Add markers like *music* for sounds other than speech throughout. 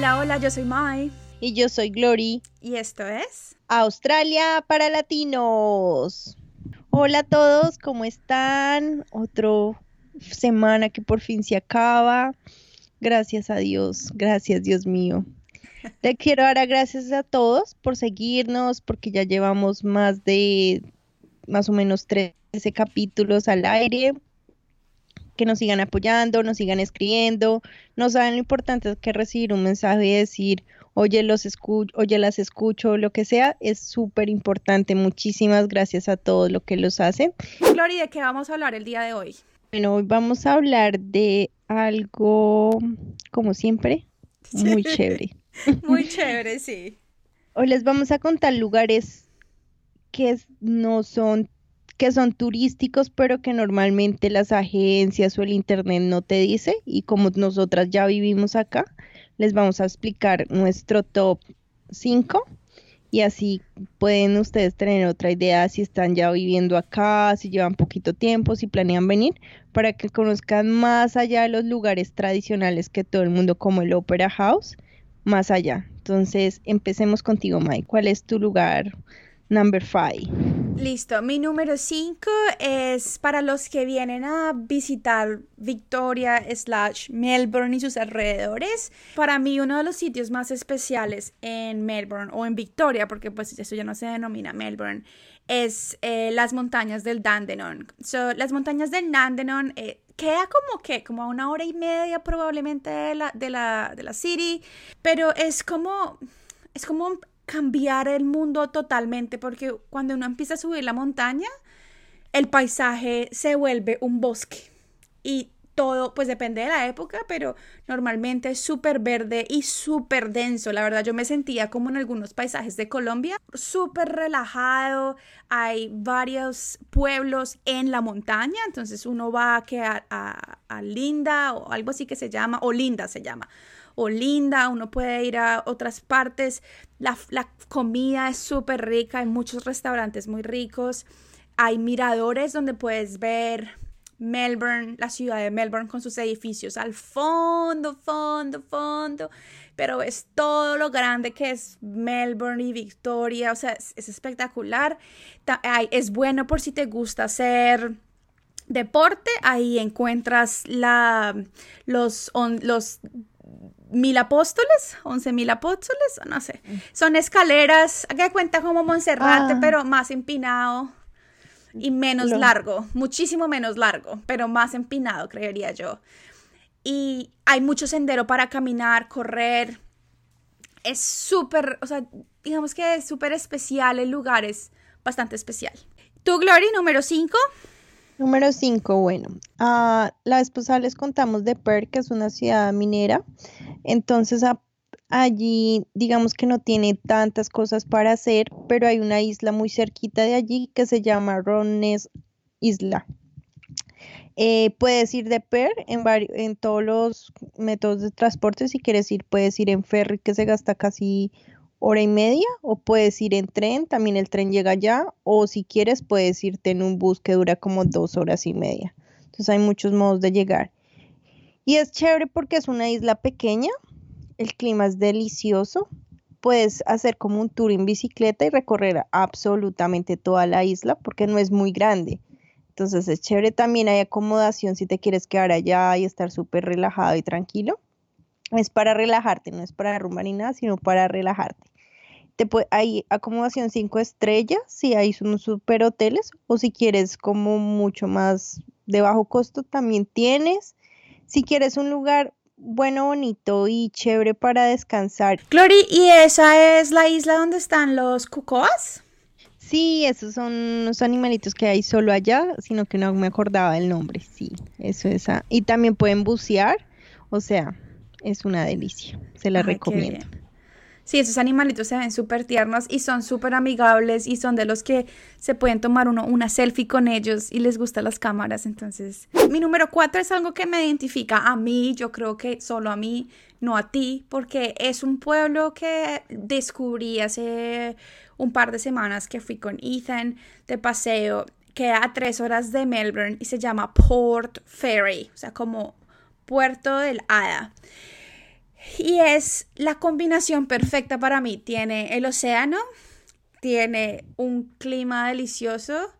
Hola, hola, yo soy Mai. Y yo soy Glory. Y esto es Australia para Latinos. Hola a todos, ¿cómo están? Otro semana que por fin se acaba. Gracias a Dios, gracias Dios mío. *laughs* Le quiero dar gracias a todos por seguirnos, porque ya llevamos más de más o menos 13 capítulos al aire que nos sigan apoyando, nos sigan escribiendo. No saben lo importante que recibir un mensaje y decir, oye, los escucho, oye, las escucho, lo que sea, es súper importante. Muchísimas gracias a todos lo que los hacen. Gloria, ¿de qué vamos a hablar el día de hoy? Bueno, hoy vamos a hablar de algo, como siempre, *laughs* muy chévere. *laughs* muy *laughs* chévere, sí. Hoy les vamos a contar lugares que no son que son turísticos, pero que normalmente las agencias o el internet no te dice. Y como nosotras ya vivimos acá, les vamos a explicar nuestro top 5 y así pueden ustedes tener otra idea si están ya viviendo acá, si llevan poquito tiempo, si planean venir, para que conozcan más allá de los lugares tradicionales que todo el mundo como el Opera House, más allá. Entonces, empecemos contigo, Mike. ¿Cuál es tu lugar number 5? Listo, mi número 5 es para los que vienen a visitar Victoria slash Melbourne y sus alrededores. Para mí uno de los sitios más especiales en Melbourne o en Victoria, porque pues eso ya no se denomina Melbourne, es eh, las montañas del Dandenong. So, las montañas del Dandenong eh, queda como que, como a una hora y media probablemente de la, de la, de la city, pero es como, es como cambiar el mundo totalmente porque cuando uno empieza a subir la montaña, el paisaje se vuelve un bosque y todo, pues depende de la época, pero normalmente es súper verde y súper denso. La verdad, yo me sentía como en algunos paisajes de Colombia, súper relajado. Hay varios pueblos en la montaña, entonces uno va a, a, a Linda o algo así que se llama, o Linda se llama o linda, uno puede ir a otras partes, la, comida es súper rica, hay muchos restaurantes muy ricos, hay miradores donde puedes ver Melbourne, la ciudad de Melbourne con sus edificios al fondo, fondo, fondo, pero es todo lo grande que es Melbourne y Victoria, o sea, es, espectacular. es bueno por si te gusta hacer deporte, ahí encuentras la, los, los mil apóstoles, once mil apóstoles, no sé. Son escaleras, que cuenta como Monserrate, ah. pero más empinado y menos largo, muchísimo menos largo, pero más empinado, creería yo. Y hay mucho sendero para caminar, correr. Es súper, o sea, digamos que es súper especial, el lugar es bastante especial. ¿Tu Glory número 5? Número 5, bueno, uh, la esposa les contamos de Perth, que es una ciudad minera, entonces allí digamos que no tiene tantas cosas para hacer, pero hay una isla muy cerquita de allí que se llama Rones Isla. Eh, puedes ir de Perth en, en todos los métodos de transporte, si quieres ir puedes ir en ferry que se gasta casi hora y media o puedes ir en tren, también el tren llega allá o si quieres puedes irte en un bus que dura como dos horas y media. Entonces hay muchos modos de llegar. Y es chévere porque es una isla pequeña, el clima es delicioso, puedes hacer como un tour en bicicleta y recorrer absolutamente toda la isla porque no es muy grande. Entonces es chévere, también hay acomodación si te quieres quedar allá y estar súper relajado y tranquilo. Es para relajarte, no es para rumbar ni nada, sino para relajarte hay acomodación cinco estrellas, si hay unos super hoteles, o si quieres como mucho más de bajo costo, también tienes. Si quieres un lugar bueno, bonito y chévere para descansar. Glory, ¿y esa es la isla donde están los cucoas? Sí, esos son unos animalitos que hay solo allá, sino que no me acordaba el nombre. Sí, eso es. Y también pueden bucear, o sea, es una delicia. Se la recomiendo. Sí, esos animalitos se ven súper tiernos y son súper amigables y son de los que se pueden tomar uno una selfie con ellos y les gustan las cámaras. Entonces, mi número cuatro es algo que me identifica a mí, yo creo que solo a mí, no a ti, porque es un pueblo que descubrí hace un par de semanas que fui con Ethan de paseo, queda a tres horas de Melbourne y se llama Port Ferry, o sea, como Puerto del Hada. Y es la combinación perfecta para mí. Tiene el océano, tiene un clima delicioso,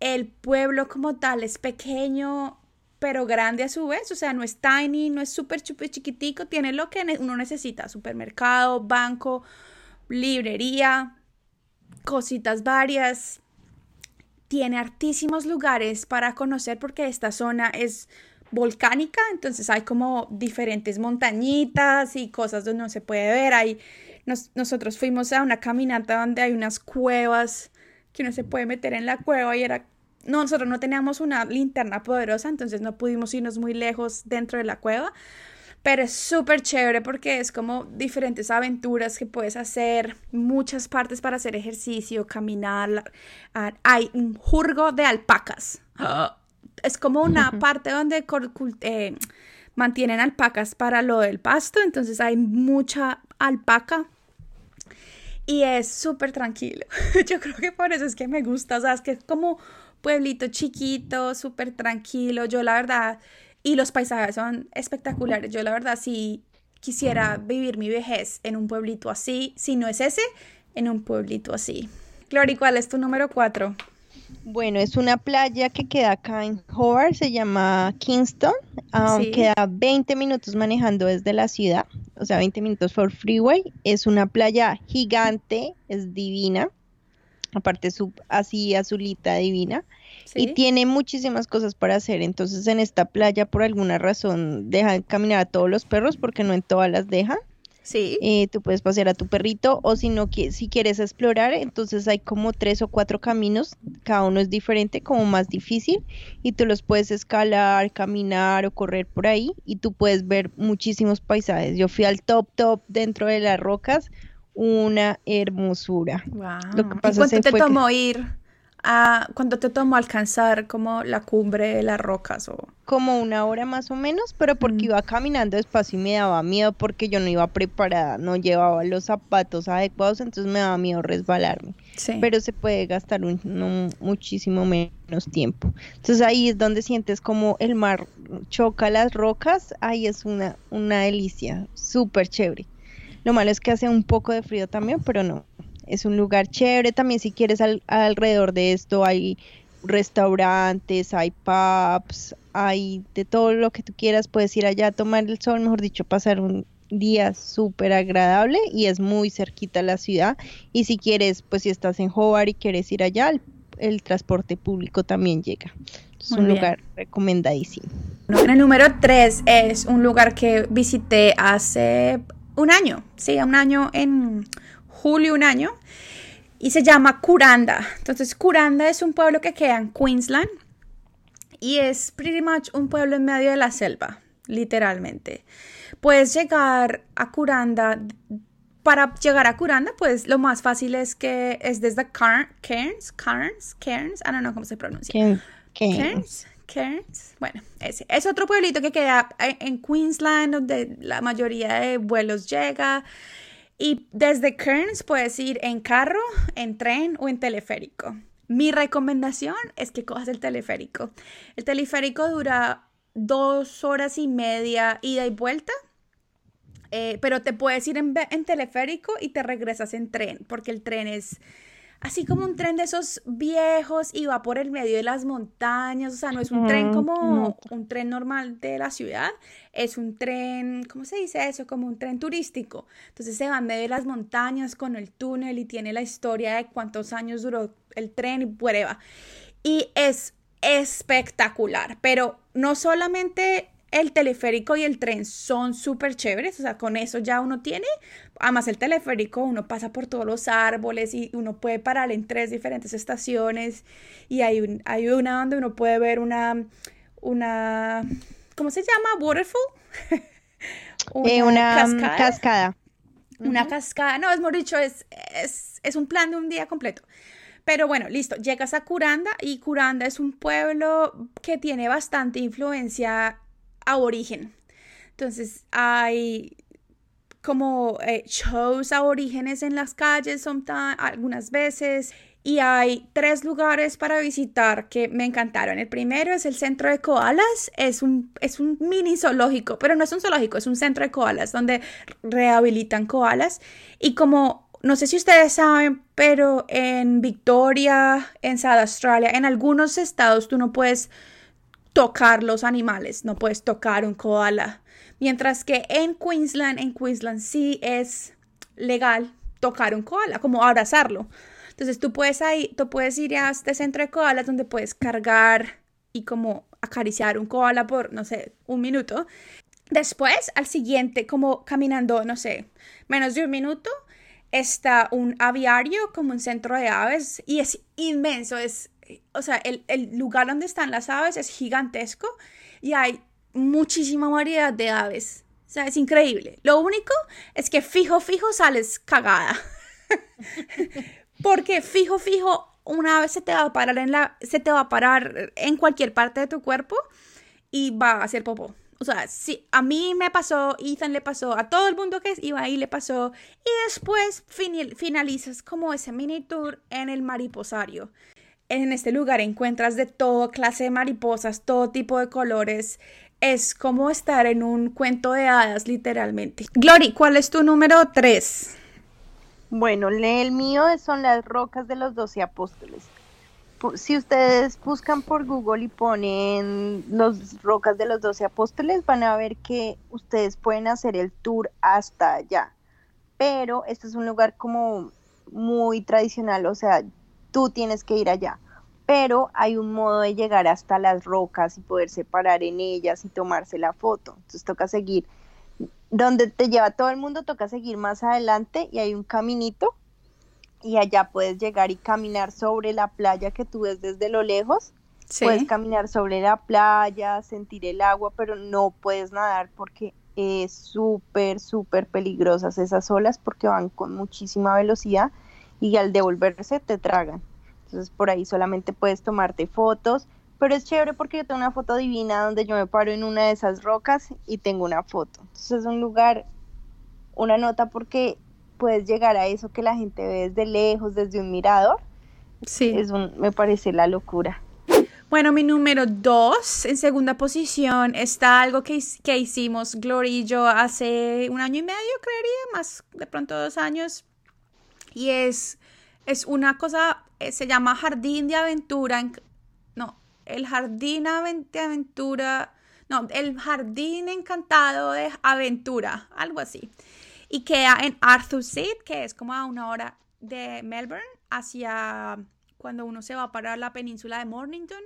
el pueblo como tal es pequeño pero grande a su vez, o sea, no es tiny, no es súper chiquitico, tiene lo que uno necesita, supermercado, banco, librería, cositas varias, tiene hartísimos lugares para conocer porque esta zona es volcánica, entonces hay como diferentes montañitas y cosas donde no se puede ver. Hay, nosotros fuimos a una caminata donde hay unas cuevas que uno se puede meter en la cueva y era... nosotros no teníamos una linterna poderosa, entonces no pudimos irnos muy lejos dentro de la cueva, pero es súper chévere porque es como diferentes aventuras que puedes hacer, muchas partes para hacer ejercicio, caminar. Hay un jurgo de alpacas. *gasps* Ah es como una parte donde eh, mantienen alpacas para lo del pasto, entonces hay mucha alpaca y es súper tranquilo. *laughs* Yo creo que por eso es que me gusta, o sea, es que es como pueblito chiquito, súper tranquilo. Yo la verdad, y los paisajes son espectaculares. Yo la verdad sí quisiera vivir mi vejez en un pueblito así, si no es ese, en un pueblito así. Glory, ¿cuál es tu número cuatro? Bueno, es una playa que queda acá en Hobart, se llama Kingston. Um, Queda 20 minutos manejando desde la ciudad, o sea, 20 minutos por freeway. Es una playa gigante, es divina. Aparte, su, así azulita divina. Y tiene muchísimas cosas para hacer. Entonces, en esta playa, por alguna razón, dejan caminar a todos los perros porque no en todas las dejan. Sí. Eh, tú puedes pasear a tu perrito o si no si quieres explorar, entonces hay como tres o cuatro caminos, cada uno es diferente, como más difícil y tú los puedes escalar, caminar o correr por ahí y tú puedes ver muchísimos paisajes. Yo fui al top top dentro de las rocas, una hermosura. Lo que pasa ¿Y cuánto te tomó ir? A cuando te tomó alcanzar como la cumbre de las rocas o como una hora más o menos, pero porque mm. iba caminando despacio y me daba miedo porque yo no iba preparada, no llevaba los zapatos adecuados, entonces me daba miedo resbalarme. Pero se puede gastar un, muchísimo menos tiempo. Entonces ahí es donde sientes como el mar choca las rocas, ahí es una, una delicia, súper chévere. Lo malo es que hace un poco de frío también, pero no, es un lugar chévere. También si quieres alrededor de esto hay restaurantes, hay pubs, hay de todo lo que tú quieras. Puedes ir allá a tomar el sol, mejor dicho, pasar un día súper agradable y es muy cerquita la ciudad. Y si quieres, pues si estás en Hobart y quieres ir allá, el, transporte público también llega. Es un lugar recomendadísimo. En el número 3 es un lugar que visité hace un año, sí, un año en julio un año y se llama Curanda. Entonces, Curanda es un pueblo que queda en Queensland y es pretty much un pueblo en medio de la selva, literalmente. Puedes llegar a Curanda. Para llegar a Curanda, pues lo más fácil es que es desde Cairns, Cairns, Cairns, I don't know cómo se pronuncia. Cairns. Cairns. Bueno, ese es otro pueblito que queda en Queensland, donde la mayoría de vuelos llega. Y desde Kearns puedes ir en carro, en tren o en teleférico. Mi recomendación es que cojas el teleférico. El teleférico dura dos horas y media ida y vuelta, eh, pero te puedes ir en, en teleférico y te regresas en tren, porque el tren es así como un tren de esos viejos y va por el medio de las montañas, o sea, no es un tren como un tren normal de la ciudad, es un tren, ¿cómo se dice eso? Como un tren turístico. Entonces se va en medio de las montañas con el túnel y tiene la historia de cuántos años duró el tren y prueba. Y es espectacular, pero no solamente el teleférico y el tren son súper chéveres, o sea, con eso ya uno tiene, además el teleférico uno pasa por todos los árboles y uno puede parar en tres diferentes estaciones y hay, un, hay una donde uno puede ver una, una, ¿cómo se llama? Waterfall. *laughs* Eh, una, mm, cascada. Una cascada, no, es muy dicho, es, es, es un plan de un día completo. Pero bueno, listo, llegas a Curanda y Curanda es un pueblo que tiene bastante influencia aborigen. Entonces hay como eh, shows aborígenes en las calles algunas veces y hay tres lugares para visitar que me encantaron. El primero es el centro de koalas, es un, es un mini zoológico, pero no es un zoológico, es un centro de koalas donde rehabilitan koalas. Y como, no sé si ustedes saben, pero en Victoria, en South Australia, en algunos estados tú no puedes tocar los animales, no puedes tocar un koala. Mientras que en Queensland, en Queensland sí es legal tocar un koala, como abrazarlo. Entonces tú puedes, ahí, tú puedes ir a este centro de koalas donde puedes cargar y como acariciar un koala por, no sé, un minuto. Después, al siguiente, como caminando, no sé, menos de un minuto, está un aviario como un centro de aves y es inmenso, es, o sea, el, el lugar donde están las aves es gigantesco y hay muchísima variedad de aves. O sea, es increíble. Lo único es que fijo, fijo sales cagada. *laughs* Porque fijo, fijo, una vez se te va a parar en la, se te va a parar en cualquier parte de tu cuerpo y va a hacer popó. O sea, si a mí me pasó, Ethan le pasó, a todo el mundo que iba ahí le pasó. Y después finalizas como ese mini tour en el mariposario. En este lugar encuentras de toda clase de mariposas, todo tipo de colores. Es como estar en un cuento de hadas, literalmente. Glory, ¿cuál es tu número 3? Bueno, el mío son las rocas de los doce apóstoles. Si ustedes buscan por Google y ponen las rocas de los doce apóstoles, van a ver que ustedes pueden hacer el tour hasta allá. Pero este es un lugar como muy tradicional, o sea, tú tienes que ir allá. Pero hay un modo de llegar hasta las rocas y poderse parar en ellas y tomarse la foto. Entonces toca seguir donde te lleva todo el mundo, toca seguir más adelante y hay un caminito y allá puedes llegar y caminar sobre la playa que tú ves desde lo lejos. Puedes caminar sobre la playa, sentir el agua, pero no puedes nadar porque es súper, súper peligrosas esas olas porque van con muchísima velocidad y al devolverse te tragan. Entonces por ahí solamente puedes tomarte fotos, pero es chévere porque yo tengo una foto divina donde yo me paro en una de esas rocas y tengo una foto. Entonces es un lugar, una nota porque puedes llegar a eso que la gente ve desde lejos, desde un mirador. Sí. Es un, me parece la locura. Bueno, mi número dos, en segunda posición, está algo que, que hicimos Glory y yo hace un año y medio, creería, más de pronto dos años. Y es, es una cosa, eh, se llama Jardín de Aventura el jardín de aventura, no, el jardín encantado de aventura, algo así. Y queda en Arthur Seat, que es como a una hora de Melbourne, hacia cuando uno se va para la península de Mornington.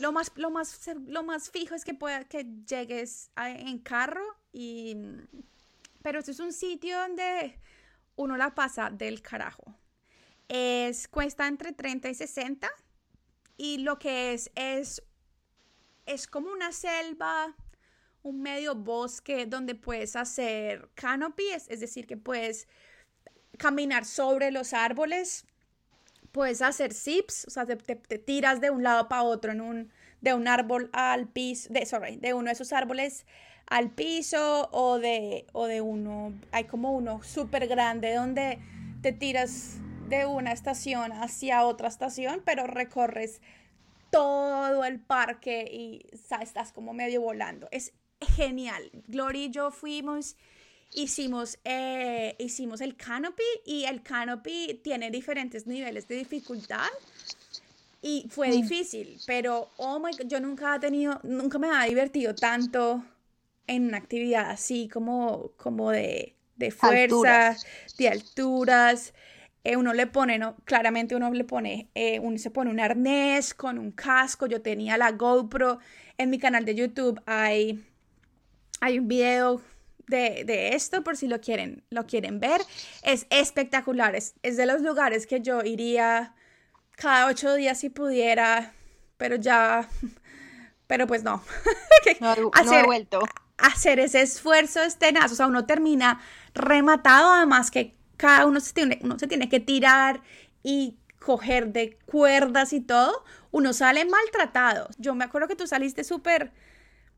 Lo más, lo más, lo más fijo es que, pueda, que llegues en carro, y, pero este es un sitio donde uno la pasa del carajo. Es, cuesta entre 30 y 60 y lo que es es es como una selva, un medio bosque donde puedes hacer canopies, es decir, que puedes caminar sobre los árboles, puedes hacer zips, o sea, te, tiras de un lado para otro en un, de un árbol al piso, de, sorry, de uno de esos árboles al piso o de, o de uno, hay como uno súper grande donde te tiras de una estación hacia otra estación, pero recorres todo el parque y estás como medio volando. Es genial. Gloria y yo fuimos, hicimos, eh, hicimos el canopy y el canopy tiene diferentes niveles de dificultad. Y fue mm. difícil, pero oh my yo nunca tenido, nunca me ha divertido tanto en una actividad así como, como de, de fuerza, de alturas. Eh, uno le pone, no, claramente uno le pone, eh, uno se pone un arnés con un casco, yo tenía la GoPro, en mi canal de YouTube. Hay, hay un video de, esto por si lo quieren, lo quieren ver, es espectacular, es, de los lugares que yo iría cada ocho días si pudiera, pero ya, *laughs* pero pues no, *laughs* no, hacer, vuelto. Hacer ese esfuerzo es tenaz, o sea, uno termina rematado, además que cada uno se tiene, uno se tiene que tirar y coger de cuerdas y todo, uno sale maltratado. Yo me acuerdo que tú saliste súper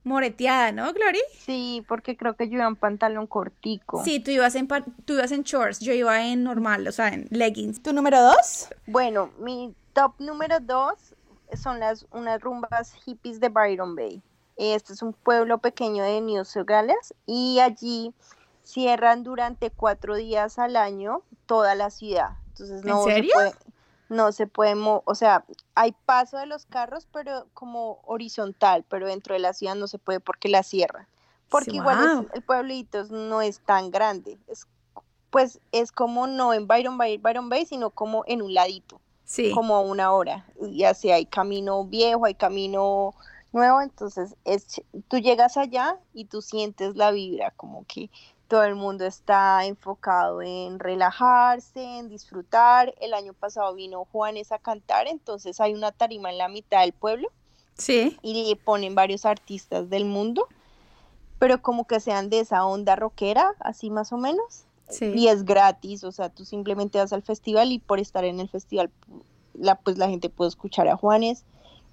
moreteada, ¿no, Glory? Sí, porque creo que yo iba en pantalón cortico. Sí, tú ibas en, tú ibas en shorts, yo iba en normal, o sea, en leggings. ¿Tu número dos? Bueno, mi top número dos son las unas rumbas hippies de Byron Bay. Este es un pueblo pequeño de New Gales y allí cierran durante cuatro días al año toda la ciudad. Entonces no ¿En serio? se puede, no se puede, o sea, hay paso de los carros, pero como horizontal, pero dentro de la ciudad no se puede porque la cierran. Porque igual el pueblito no es tan grande, es, pues es como no en Byron Bay, Byron Bay, sino como en un ladito, sí. como a una hora. Y así hay camino viejo, hay camino nuevo, entonces es, tú llegas allá y tú sientes la vibra, como que todo el mundo está enfocado en relajarse, en disfrutar. El año pasado vino Juanes a cantar, entonces hay una tarima en la mitad del pueblo. Sí. Y ponen varios artistas del mundo, pero como que sean de esa onda rockera, así más o menos. Sí. Y es gratis, o sea, tú simplemente vas al festival y por estar en el festival, la, pues la gente puede escuchar a Juanes.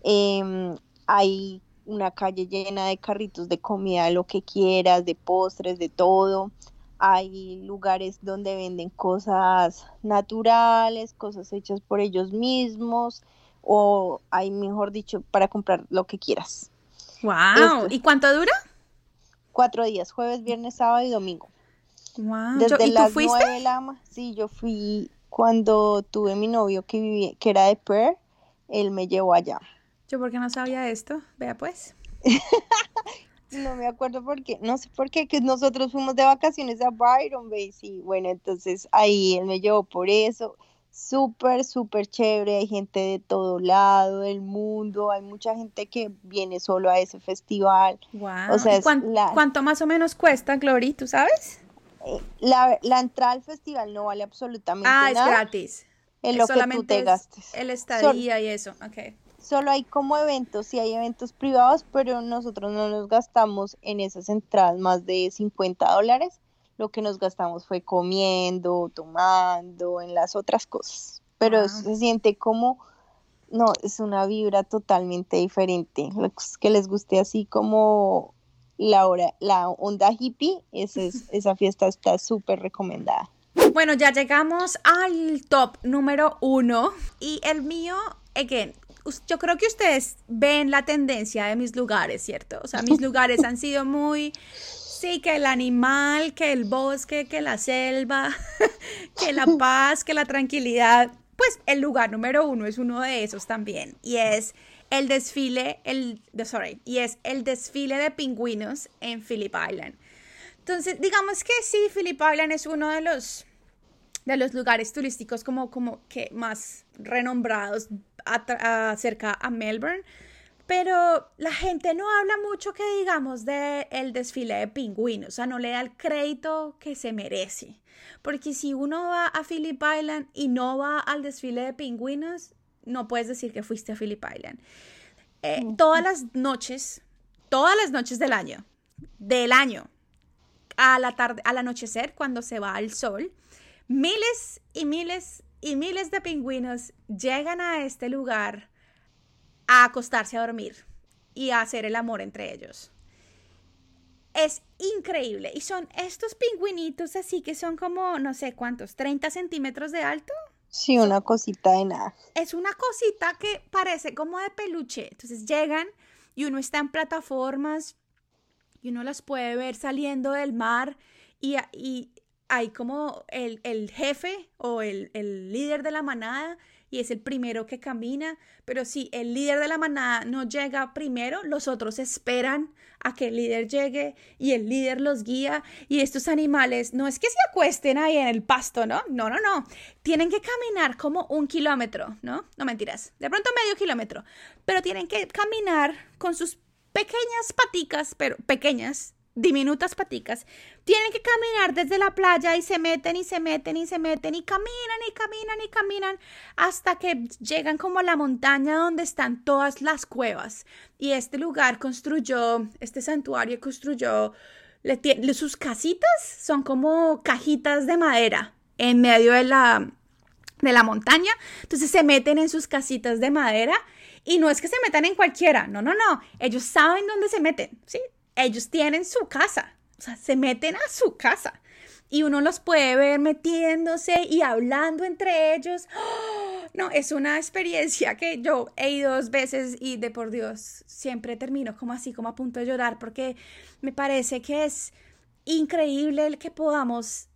Eh, hay una calle llena de carritos de comida, lo que quieras, de postres, de todo. Hay lugares donde venden cosas naturales, cosas hechas por ellos mismos, o hay, mejor dicho, para comprar lo que quieras. ¡Wow! ¿Y cuánto dura? Cuatro días, jueves, viernes, sábado y domingo. Wow. Desde ¿Y las tú fuiste? nueve de la Sí, yo fui cuando tuve mi novio que vivía, que era de Perth, él me llevó allá. Yo porque no sabía esto, vea pues. *laughs* no me acuerdo por qué, no sé por qué, que nosotros fuimos de vacaciones a Byron Bay, sí, bueno, entonces ahí él me llevó por eso, súper, súper chévere, hay gente de todo lado del mundo, hay mucha gente que viene solo a ese festival. Wow. O sea, ¿Cuánto más o menos cuesta, Glory, tú sabes? Eh, la, la, entrada al festival no vale absolutamente nada. Ah, es gratis. Es lo que tú te gastes. El estadía y eso, ok solo hay como eventos, sí hay eventos privados, pero nosotros no nos gastamos en esas entradas más de 50 dólares. Lo que nos gastamos fue comiendo, tomando, en las otras cosas. Pero se siente como, no, es una vibra totalmente diferente. Los que les guste así como la, hora, la onda hippie, esa, es, *laughs* esa fiesta está súper recomendada. Bueno, ya llegamos al top número uno y el mío, again, yo creo que ustedes ven la tendencia de mis lugares, ¿cierto? O sea, mis *laughs* lugares han sido muy, sí, que el animal, que el bosque, que la selva, *laughs* que la paz, que la tranquilidad. Pues el lugar número uno es uno de esos también y es el desfile, el, sorry, y es el desfile de pingüinos en Phillip Island. Entonces, digamos que sí, Phillip Island es uno de los de los lugares turísticos como, como que más renombrados acerca a Melbourne, pero la gente no habla mucho que digamos de el desfile de pingüinos, o sea, no le da el crédito que se merece. Porque si uno va a Phillip Island y no va al desfile de pingüinos, no puedes decir que fuiste a Phillip Island. Eh, todas las noches, todas las noches del año, del año, a la tarde, al anochecer, cuando se va el sol, miles y miles y miles de pingüinos llegan a este lugar a acostarse a dormir y a hacer el amor entre ellos. Es increíble. Y son estos pingüinitos así que son como, no sé cuántos, 30 centímetros de alto. Sí, una cosita de nada. Es una cosita que parece como de peluche. Entonces llegan y uno está en plataformas y uno las puede ver saliendo del mar y, y hay como el, jefe o el, líder de la manada y es el primero que camina, pero si el líder de la manada no llega primero, los otros esperan a que el líder llegue y el líder los guía y estos animales no es que se acuesten ahí en el pasto, ¿no? No, no, no. Tienen que caminar como un kilómetro, ¿no? No mentiras, de pronto medio kilómetro, pero tienen que caminar con sus pequeñas paticas, pero pequeñas, diminutas paticas, tienen que caminar desde la playa y se meten y se meten y se meten y caminan y caminan y caminan hasta que llegan como a la montaña donde están todas las cuevas. Y este lugar construyó, este santuario construyó, sus casitas son como cajitas de madera en medio de la, de la montaña. Entonces se meten en sus casitas de madera Y no es que se metan en cualquiera, no, no, no. Ellos saben dónde se meten, ¿sí? Ellos tienen su casa, o sea, se meten a su casa. Y uno los puede ver metiéndose y hablando entre ellos. ¡Oh! No, es una experiencia que yo he ido dos veces y de por Dios siempre termino como así, como a punto de llorar, porque me parece que es increíble el que podamos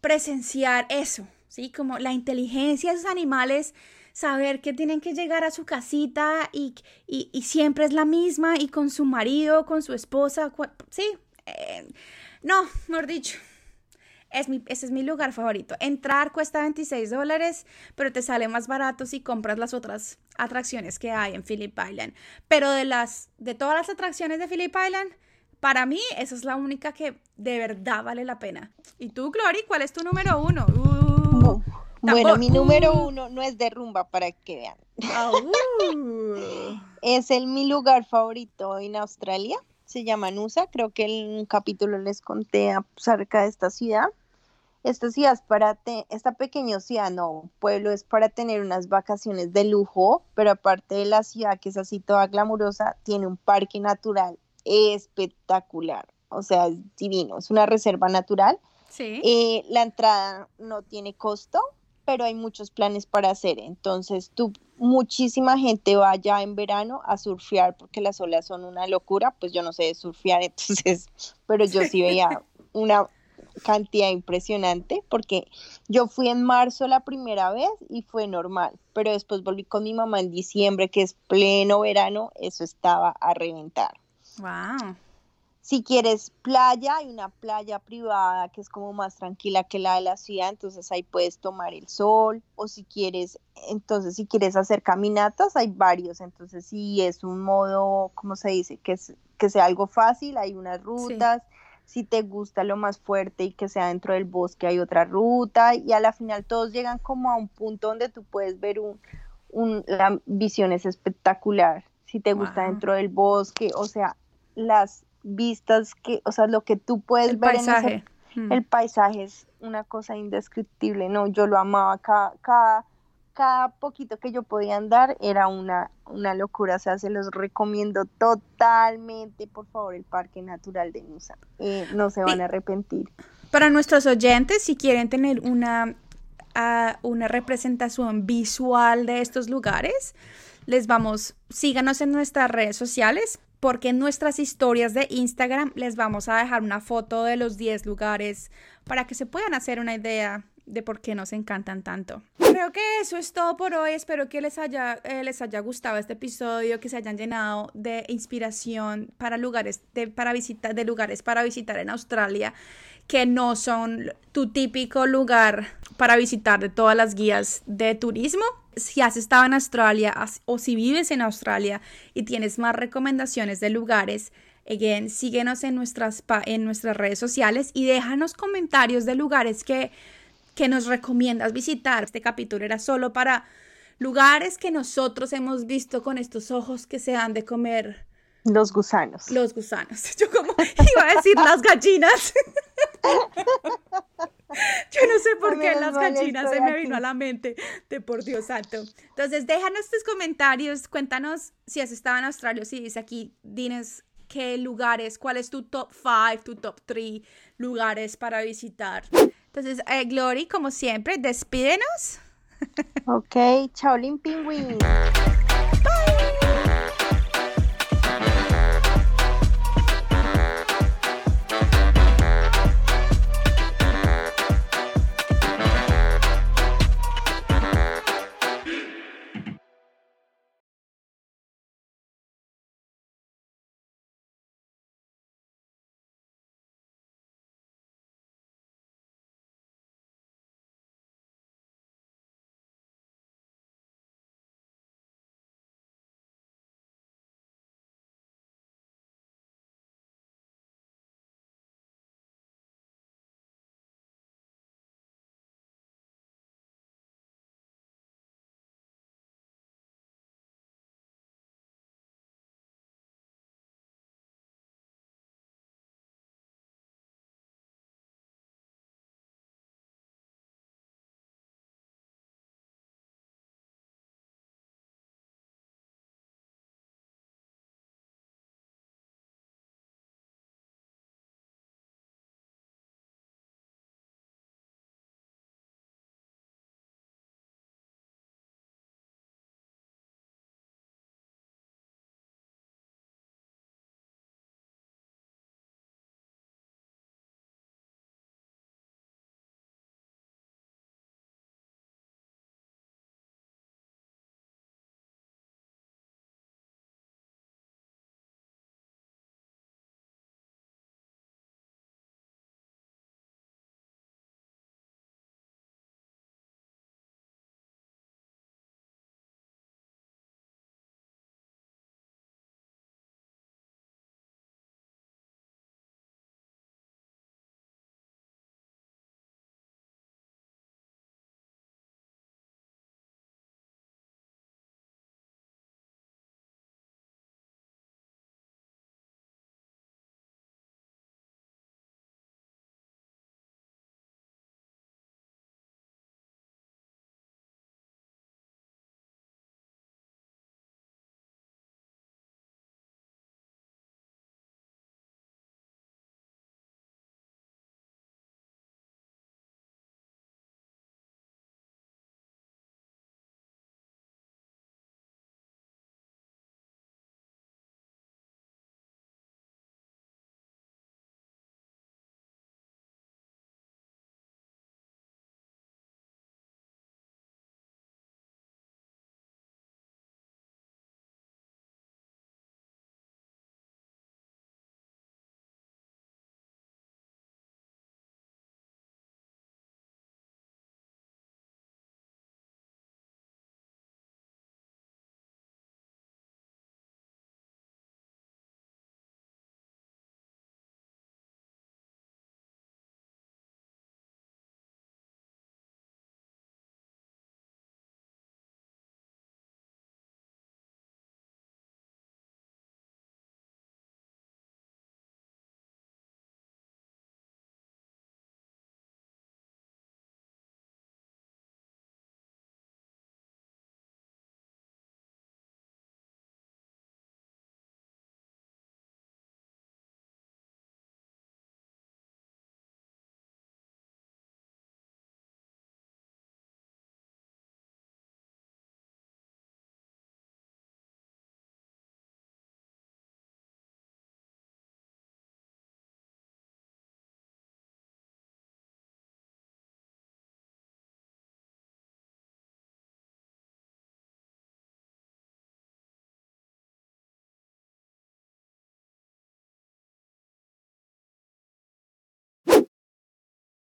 presenciar eso, ¿sí? Como la inteligencia de esos animales saber que tienen que llegar a su casita y, siempre es la misma y con su marido, con su esposa, sí, eh, no, mejor dicho. Es mi, ese es mi lugar favorito. Entrar cuesta 26 dólares, pero te sale más barato si compras las otras atracciones que hay en Phillip Island. Pero de las, de todas las atracciones de Phillip Island, para mí esa es la única que de verdad vale la pena. ¿Y tú, Glory, cuál es tu número uno? Uh. Bueno, mi número uno no es de rumba para que vean. Uh. *laughs* es el mi lugar favorito en Australia. Se llama Nusa. Creo que en un capítulo les conté acerca de esta ciudad. Esta ciudad es para esta pequeña ciudad, no, pueblo es para tener unas vacaciones de lujo, pero aparte de la ciudad que es así toda glamurosa, tiene un parque natural espectacular. O sea, es divino. Es una reserva natural. Sí. Eh, la entrada no tiene costo, pero hay muchos planes para hacer. Entonces, tú, muchísima gente va allá en verano a surfear porque las olas son una locura. Pues yo no sé surfear, *laughs* entonces, pero yo sí veía una cantidad impresionante porque yo fui en marzo la primera vez y fue normal, pero después volví con mi mamá en diciembre, que es pleno verano, eso estaba a reventar. Wow. Si quieres playa, hay una playa privada que es como más tranquila que la de la ciudad, entonces ahí puedes tomar el sol. O si quieres, entonces si quieres hacer caminatas, hay varios. Entonces si es un modo, ¿cómo se dice? Que, que sea algo fácil, hay unas rutas. Si te gusta lo más fuerte y que sea dentro del bosque, hay otra ruta. Y a la final todos llegan como a un punto donde tú puedes ver un, un la visión es espectacular. Si te gusta dentro del bosque, o sea, las vistas que, o sea, lo que tú puedes ver en ese, mm. el paisaje es una cosa indescriptible, no, yo lo amaba cada, cada, cada poquito que yo podía andar era una, una locura, o sea, se los recomiendo totalmente, por favor, el Parque Natural de Nusa, eh, no se van a arrepentir. Para nuestros oyentes, si quieren tener una, ah, una representación visual de estos lugares, les vamos, síganos en nuestras redes sociales, porque en nuestras historias de Instagram les vamos a dejar una foto de los 10 lugares para que se puedan hacer una idea de por qué nos encantan tanto. Creo que eso es todo por hoy. Espero que les haya, eh, les haya gustado este episodio, que se hayan llenado de inspiración para lugares de, para visitar, de lugares para visitar en Australia que no son tu típico lugar para visitar de todas las guías de turismo si has estado en Australia o si vives en Australia y tienes más recomendaciones de lugares, again, síguenos en nuestras, en nuestras redes sociales y déjanos comentarios de lugares que, que nos recomiendas visitar. Este capítulo era solo para lugares que nosotros hemos visto con estos ojos que se han de comer. Los gusanos. Los gusanos. *laughs* Yo como iba a decir las gallinas. *laughs* Yo no sé por qué las gallinas se me vino a la mente, de por Dios santo. Entonces, déjanos tus comentarios, cuéntanos si has estado en Australia, si dice aquí, dinos qué lugares, cuál es tu top 5, tu top 3 lugares para visitar. Entonces, eh, Glory, como siempre, despídenos. *laughs* Ok, chao, Pingüín.